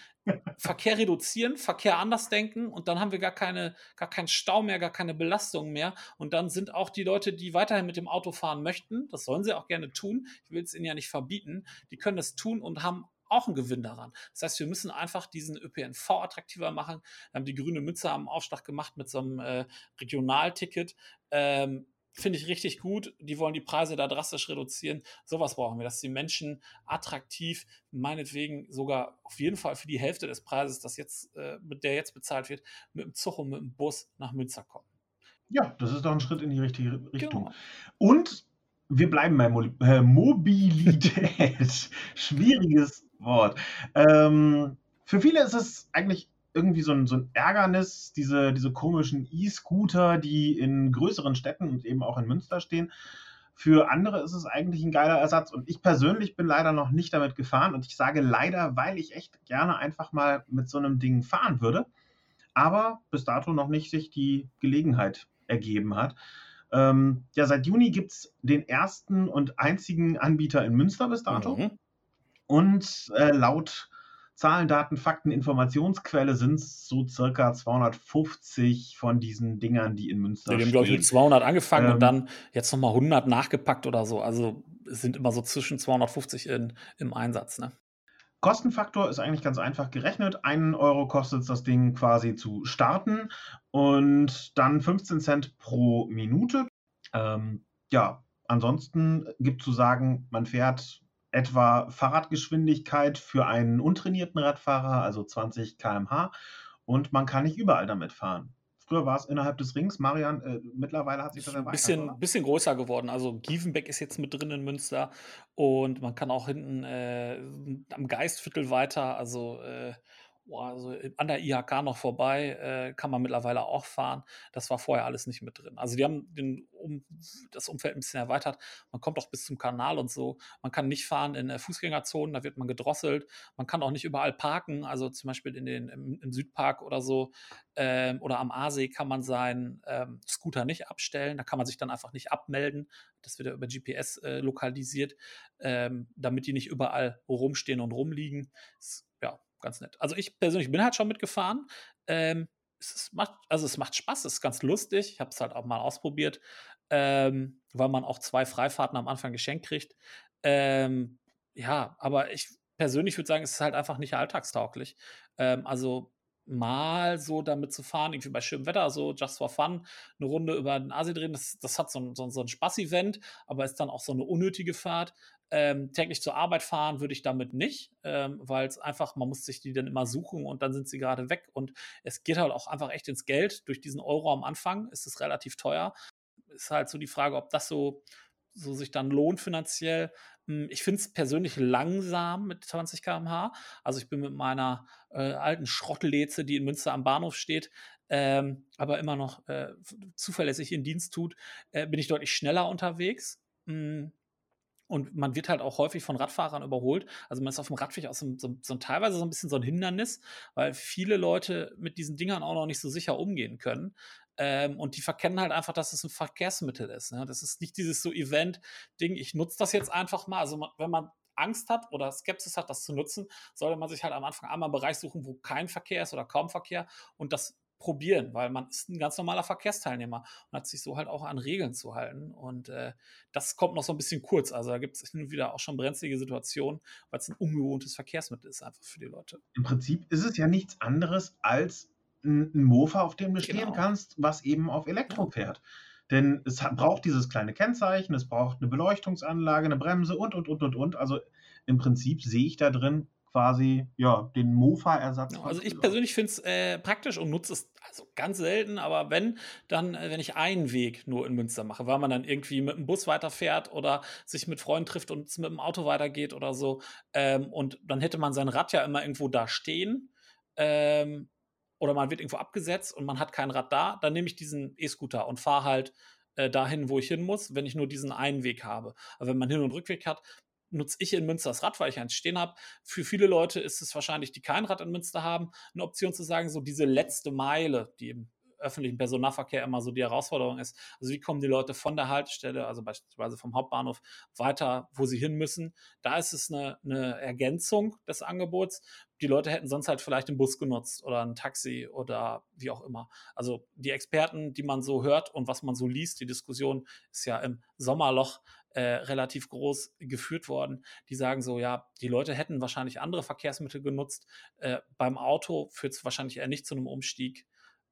Verkehr reduzieren, Verkehr anders denken und dann haben wir gar keine, gar keinen Stau mehr, gar keine Belastung mehr. Und dann sind auch die Leute, die weiterhin mit dem Auto fahren möchten, das sollen sie auch gerne tun, ich will es ihnen ja nicht verbieten, die können das tun und haben auch einen Gewinn daran. Das heißt, wir müssen einfach diesen ÖPNV attraktiver machen. Wir haben die grüne Mütze am Aufschlag gemacht mit so einem äh, Regionalticket. Ähm, Finde ich richtig gut. Die wollen die Preise da drastisch reduzieren. Sowas brauchen wir, dass die Menschen attraktiv, meinetwegen sogar auf jeden Fall für die Hälfte des Preises, das jetzt, äh, mit der jetzt bezahlt wird, mit dem Zug und mit dem Bus nach Münster kommen. Ja, das ist doch ein Schritt in die richtige Richtung. Genau. Und wir bleiben bei Mo äh, Mobilität. Schwieriges Wort. Ähm, für viele ist es eigentlich irgendwie so ein, so ein Ärgernis, diese, diese komischen E-Scooter, die in größeren Städten und eben auch in Münster stehen. Für andere ist es eigentlich ein geiler Ersatz. Und ich persönlich bin leider noch nicht damit gefahren. Und ich sage leider, weil ich echt gerne einfach mal mit so einem Ding fahren würde. Aber bis dato noch nicht sich die Gelegenheit ergeben hat. Ähm, ja, seit Juni gibt es den ersten und einzigen Anbieter in Münster bis dato. Mhm. Und äh, laut Zahlen, Daten, Fakten, Informationsquelle sind es so circa 250 von diesen Dingern, die in Münster ja, die haben, glaube ich, mit 200 angefangen ähm, und dann jetzt nochmal 100 nachgepackt oder so. Also es sind immer so zwischen 250 in, im Einsatz. Ne? Kostenfaktor ist eigentlich ganz einfach gerechnet. Einen Euro kostet es das Ding quasi zu starten und dann 15 Cent pro Minute. Ähm, ja, ansonsten gibt zu sagen, man fährt etwa Fahrradgeschwindigkeit für einen untrainierten Radfahrer, also 20 km/h. Und man kann nicht überall damit fahren. Früher war es innerhalb des Rings. Marian, äh, mittlerweile hat sich das erweitert. Bisschen, bisschen größer geworden. Also Gievenbeck ist jetzt mit drin in Münster und man kann auch hinten äh, am Geistviertel weiter, also äh, also an der IHK noch vorbei, äh, kann man mittlerweile auch fahren. Das war vorher alles nicht mit drin. Also die haben den, um, das Umfeld ein bisschen erweitert. Man kommt auch bis zum Kanal und so. Man kann nicht fahren in äh, Fußgängerzonen, da wird man gedrosselt. Man kann auch nicht überall parken, also zum Beispiel in den, im, im Südpark oder so ähm, oder am Aasee kann man seinen ähm, Scooter nicht abstellen. Da kann man sich dann einfach nicht abmelden. Das wird ja über GPS äh, lokalisiert, ähm, damit die nicht überall rumstehen und rumliegen. Das ganz nett. Also ich persönlich bin halt schon mitgefahren. Ähm, es macht, also es macht Spaß, es ist ganz lustig. Ich habe es halt auch mal ausprobiert, ähm, weil man auch zwei Freifahrten am Anfang geschenkt kriegt. Ähm, ja, aber ich persönlich würde sagen, es ist halt einfach nicht alltagstauglich. Ähm, also mal so damit zu fahren, irgendwie bei schönem Wetter, so just for fun, eine Runde über den Asi drehen, das, das hat so ein, so, so ein Spaß-Event, aber ist dann auch so eine unnötige Fahrt. Ähm, täglich zur Arbeit fahren würde ich damit nicht, ähm, weil es einfach, man muss sich die dann immer suchen und dann sind sie gerade weg und es geht halt auch einfach echt ins Geld. Durch diesen Euro am Anfang ist es relativ teuer. Ist halt so die Frage, ob das so, so sich dann lohnt finanziell. Hm, ich finde es persönlich langsam mit 20 km/h. Also ich bin mit meiner äh, alten Schrottleze, die in Münster am Bahnhof steht, ähm, aber immer noch äh, zuverlässig in Dienst tut, äh, bin ich deutlich schneller unterwegs. Mhm und man wird halt auch häufig von Radfahrern überholt. Also man ist auf dem Radweg auch so, so, so teilweise so ein bisschen so ein Hindernis, weil viele Leute mit diesen Dingern auch noch nicht so sicher umgehen können. Ähm, und die verkennen halt einfach, dass es ein Verkehrsmittel ist. Ne? Das ist nicht dieses so Event-Ding, ich nutze das jetzt einfach mal. Also man, wenn man Angst hat oder Skepsis hat, das zu nutzen, sollte man sich halt am Anfang einmal einen Bereich suchen, wo kein Verkehr ist oder kaum Verkehr und das probieren, weil man ist ein ganz normaler Verkehrsteilnehmer und hat sich so halt auch an Regeln zu halten. Und äh, das kommt noch so ein bisschen kurz. Also da gibt es hin und wieder auch schon brenzlige Situationen, weil es ein ungewohntes Verkehrsmittel ist einfach für die Leute. Im Prinzip ist es ja nichts anderes als ein, ein Mofa, auf dem du genau. stehen kannst, was eben auf Elektro fährt. Denn es hat, braucht dieses kleine Kennzeichen, es braucht eine Beleuchtungsanlage, eine Bremse und, und, und, und, und. Also im Prinzip sehe ich da drin quasi ja, den Mofa-Ersatz. Genau, also ich persönlich finde es äh, praktisch und nutze es also ganz selten, aber wenn, dann, äh, wenn ich einen Weg nur in Münster mache, weil man dann irgendwie mit dem Bus weiterfährt oder sich mit Freunden trifft und mit dem Auto weitergeht oder so. Ähm, und dann hätte man sein Rad ja immer irgendwo da stehen. Ähm, oder man wird irgendwo abgesetzt und man hat kein Rad da, dann nehme ich diesen E-Scooter und fahre halt äh, dahin, wo ich hin muss, wenn ich nur diesen einen Weg habe. Aber wenn man Hin- und Rückweg hat, nutze ich in Münster das Rad, weil ich eins stehen habe. Für viele Leute ist es wahrscheinlich, die kein Rad in Münster haben, eine Option zu sagen, so diese letzte Meile, die im öffentlichen Personennahverkehr immer so die Herausforderung ist. Also wie kommen die Leute von der Haltestelle, also beispielsweise vom Hauptbahnhof, weiter, wo sie hin müssen. Da ist es eine, eine Ergänzung des Angebots. Die Leute hätten sonst halt vielleicht einen Bus genutzt oder ein Taxi oder wie auch immer. Also die Experten, die man so hört und was man so liest, die Diskussion ist ja im Sommerloch äh, relativ groß geführt worden. Die sagen so, ja, die Leute hätten wahrscheinlich andere Verkehrsmittel genutzt. Äh, beim Auto führt es wahrscheinlich eher nicht zu einem Umstieg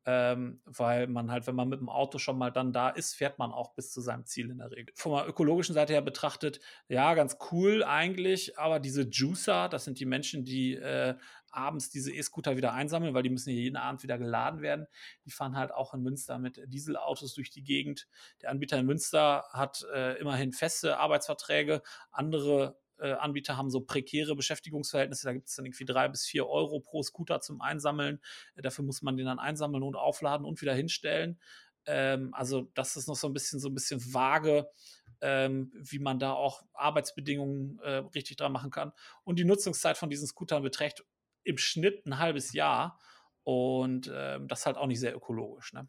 ähm, weil man halt, wenn man mit dem Auto schon mal dann da ist, fährt man auch bis zu seinem Ziel in der Regel. Von der ökologischen Seite her betrachtet, ja, ganz cool eigentlich, aber diese Juicer, das sind die Menschen, die äh, abends diese E-Scooter wieder einsammeln, weil die müssen hier jeden Abend wieder geladen werden. Die fahren halt auch in Münster mit Dieselautos durch die Gegend. Der Anbieter in Münster hat äh, immerhin feste Arbeitsverträge, andere äh, Anbieter haben so prekäre Beschäftigungsverhältnisse. Da gibt es dann irgendwie drei bis vier Euro pro Scooter zum Einsammeln. Äh, dafür muss man den dann einsammeln und aufladen und wieder hinstellen. Ähm, also das ist noch so ein bisschen so ein bisschen vage, ähm, wie man da auch Arbeitsbedingungen äh, richtig dran machen kann. Und die Nutzungszeit von diesen Scootern beträgt im Schnitt ein halbes Jahr. Und ähm, das ist halt auch nicht sehr ökologisch. Ne?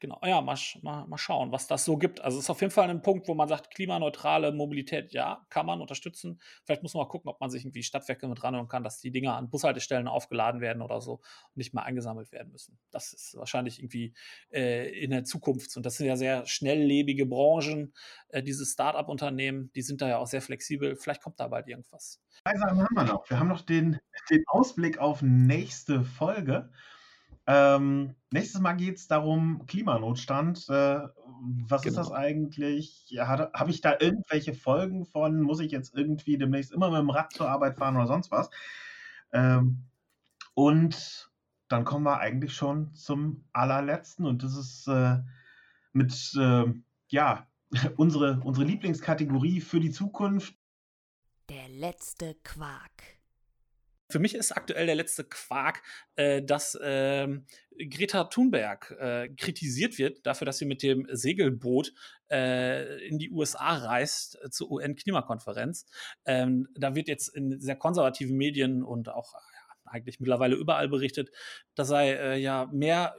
Genau, ja, mal, mal, mal schauen, was das so gibt. Also es ist auf jeden Fall ein Punkt, wo man sagt, klimaneutrale Mobilität, ja, kann man unterstützen. Vielleicht muss man mal gucken, ob man sich irgendwie Stadtwerke mit ranholen kann, dass die Dinger an Bushaltestellen aufgeladen werden oder so und nicht mehr eingesammelt werden müssen. Das ist wahrscheinlich irgendwie äh, in der Zukunft. Und das sind ja sehr schnelllebige Branchen, äh, diese Start-up-Unternehmen, die sind da ja auch sehr flexibel. Vielleicht kommt da bald irgendwas. Drei Sachen haben wir noch. Wir haben noch den, den Ausblick auf nächste Folge. Ähm, nächstes Mal geht es darum, Klimanotstand. Äh, was genau. ist das genau. eigentlich? Ja, Habe ich da irgendwelche Folgen von? Muss ich jetzt irgendwie demnächst immer mit dem Rad zur Arbeit fahren oder sonst was? Ähm, und dann kommen wir eigentlich schon zum allerletzten und das ist äh, mit, äh, ja, unsere, unsere Lieblingskategorie für die Zukunft. Der letzte Quark. Für mich ist aktuell der letzte Quark, äh, dass äh, Greta Thunberg äh, kritisiert wird dafür, dass sie mit dem Segelboot äh, in die USA reist äh, zur UN-Klimakonferenz. Ähm, da wird jetzt in sehr konservativen Medien und auch ja, eigentlich mittlerweile überall berichtet, da sei äh, ja mehr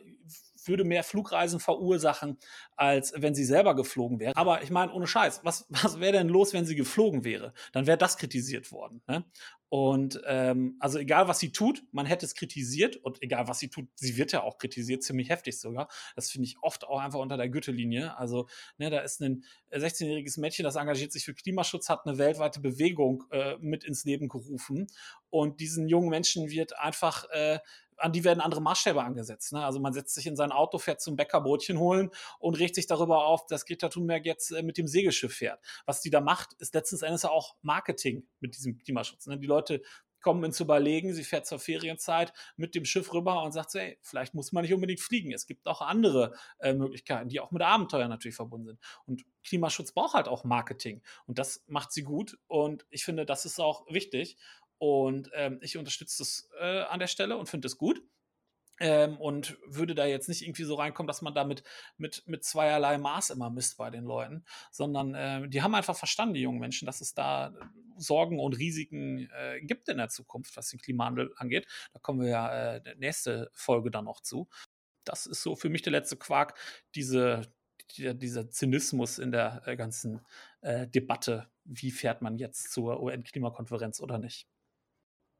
würde mehr Flugreisen verursachen, als wenn sie selber geflogen wäre. Aber ich meine, ohne Scheiß, was, was wäre denn los, wenn sie geflogen wäre? Dann wäre das kritisiert worden. Ne? Und ähm, also egal, was sie tut, man hätte es kritisiert und egal, was sie tut, sie wird ja auch kritisiert, ziemlich heftig sogar. Das finde ich oft auch einfach unter der Gürtellinie. Also ne, da ist ein 16-jähriges Mädchen, das engagiert sich für Klimaschutz, hat eine weltweite Bewegung äh, mit ins Leben gerufen und diesen jungen Menschen wird einfach äh, an die werden andere Maßstäbe angesetzt. Ne? Also man setzt sich in sein Auto, fährt zum Bäcker Brötchen holen und regt sich darüber auf, dass Greta Thunberg jetzt äh, mit dem Segelschiff fährt. Was die da macht, ist letzten Endes auch Marketing mit diesem Klimaschutz. Ne? Die Leute kommen ins Überlegen, sie fährt zur Ferienzeit mit dem Schiff rüber und sagt so, hey, vielleicht muss man nicht unbedingt fliegen. Es gibt auch andere äh, Möglichkeiten, die auch mit Abenteuer natürlich verbunden sind. Und Klimaschutz braucht halt auch Marketing. Und das macht sie gut. Und ich finde, das ist auch wichtig. Und ähm, ich unterstütze das äh, an der Stelle und finde es gut. Ähm, und würde da jetzt nicht irgendwie so reinkommen, dass man damit mit, mit zweierlei Maß immer misst bei den Leuten, sondern äh, die haben einfach verstanden, die jungen Menschen, dass es da Sorgen und Risiken äh, gibt in der Zukunft, was den Klimawandel angeht. Da kommen wir ja äh, nächste Folge dann noch zu. Das ist so für mich der letzte Quark, diese, die, dieser Zynismus in der äh, ganzen äh, Debatte, wie fährt man jetzt zur UN-Klimakonferenz oder nicht.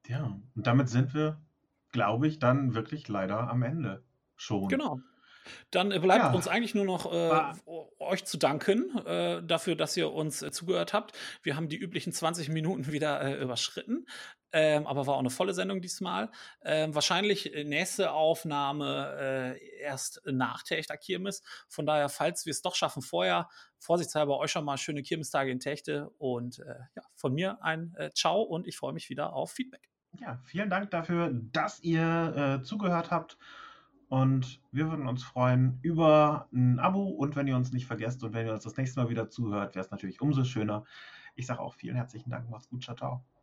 Ja, und damit sind wir, glaube ich, dann wirklich leider am Ende schon. Genau. Dann äh, bleibt ja. uns eigentlich nur noch äh, euch zu danken äh, dafür, dass ihr uns äh, zugehört habt. Wir haben die üblichen 20 Minuten wieder äh, überschritten, ähm, aber war auch eine volle Sendung diesmal. Ähm, wahrscheinlich äh, nächste Aufnahme erst nach Techter Kirmes. Von daher, falls wir es doch schaffen, vorher, vorsichtshalber euch schon mal schöne Kirmestage in Techte und ja, von mir ein Ciao und ich freue mich wieder auf Feedback. Ja, vielen Dank dafür, dass ihr zugehört habt. Und wir würden uns freuen über ein Abo und wenn ihr uns nicht vergesst und wenn ihr uns das nächste Mal wieder zuhört, wäre es natürlich umso schöner. Ich sage auch vielen herzlichen Dank. Macht's gut. Ciao, ciao.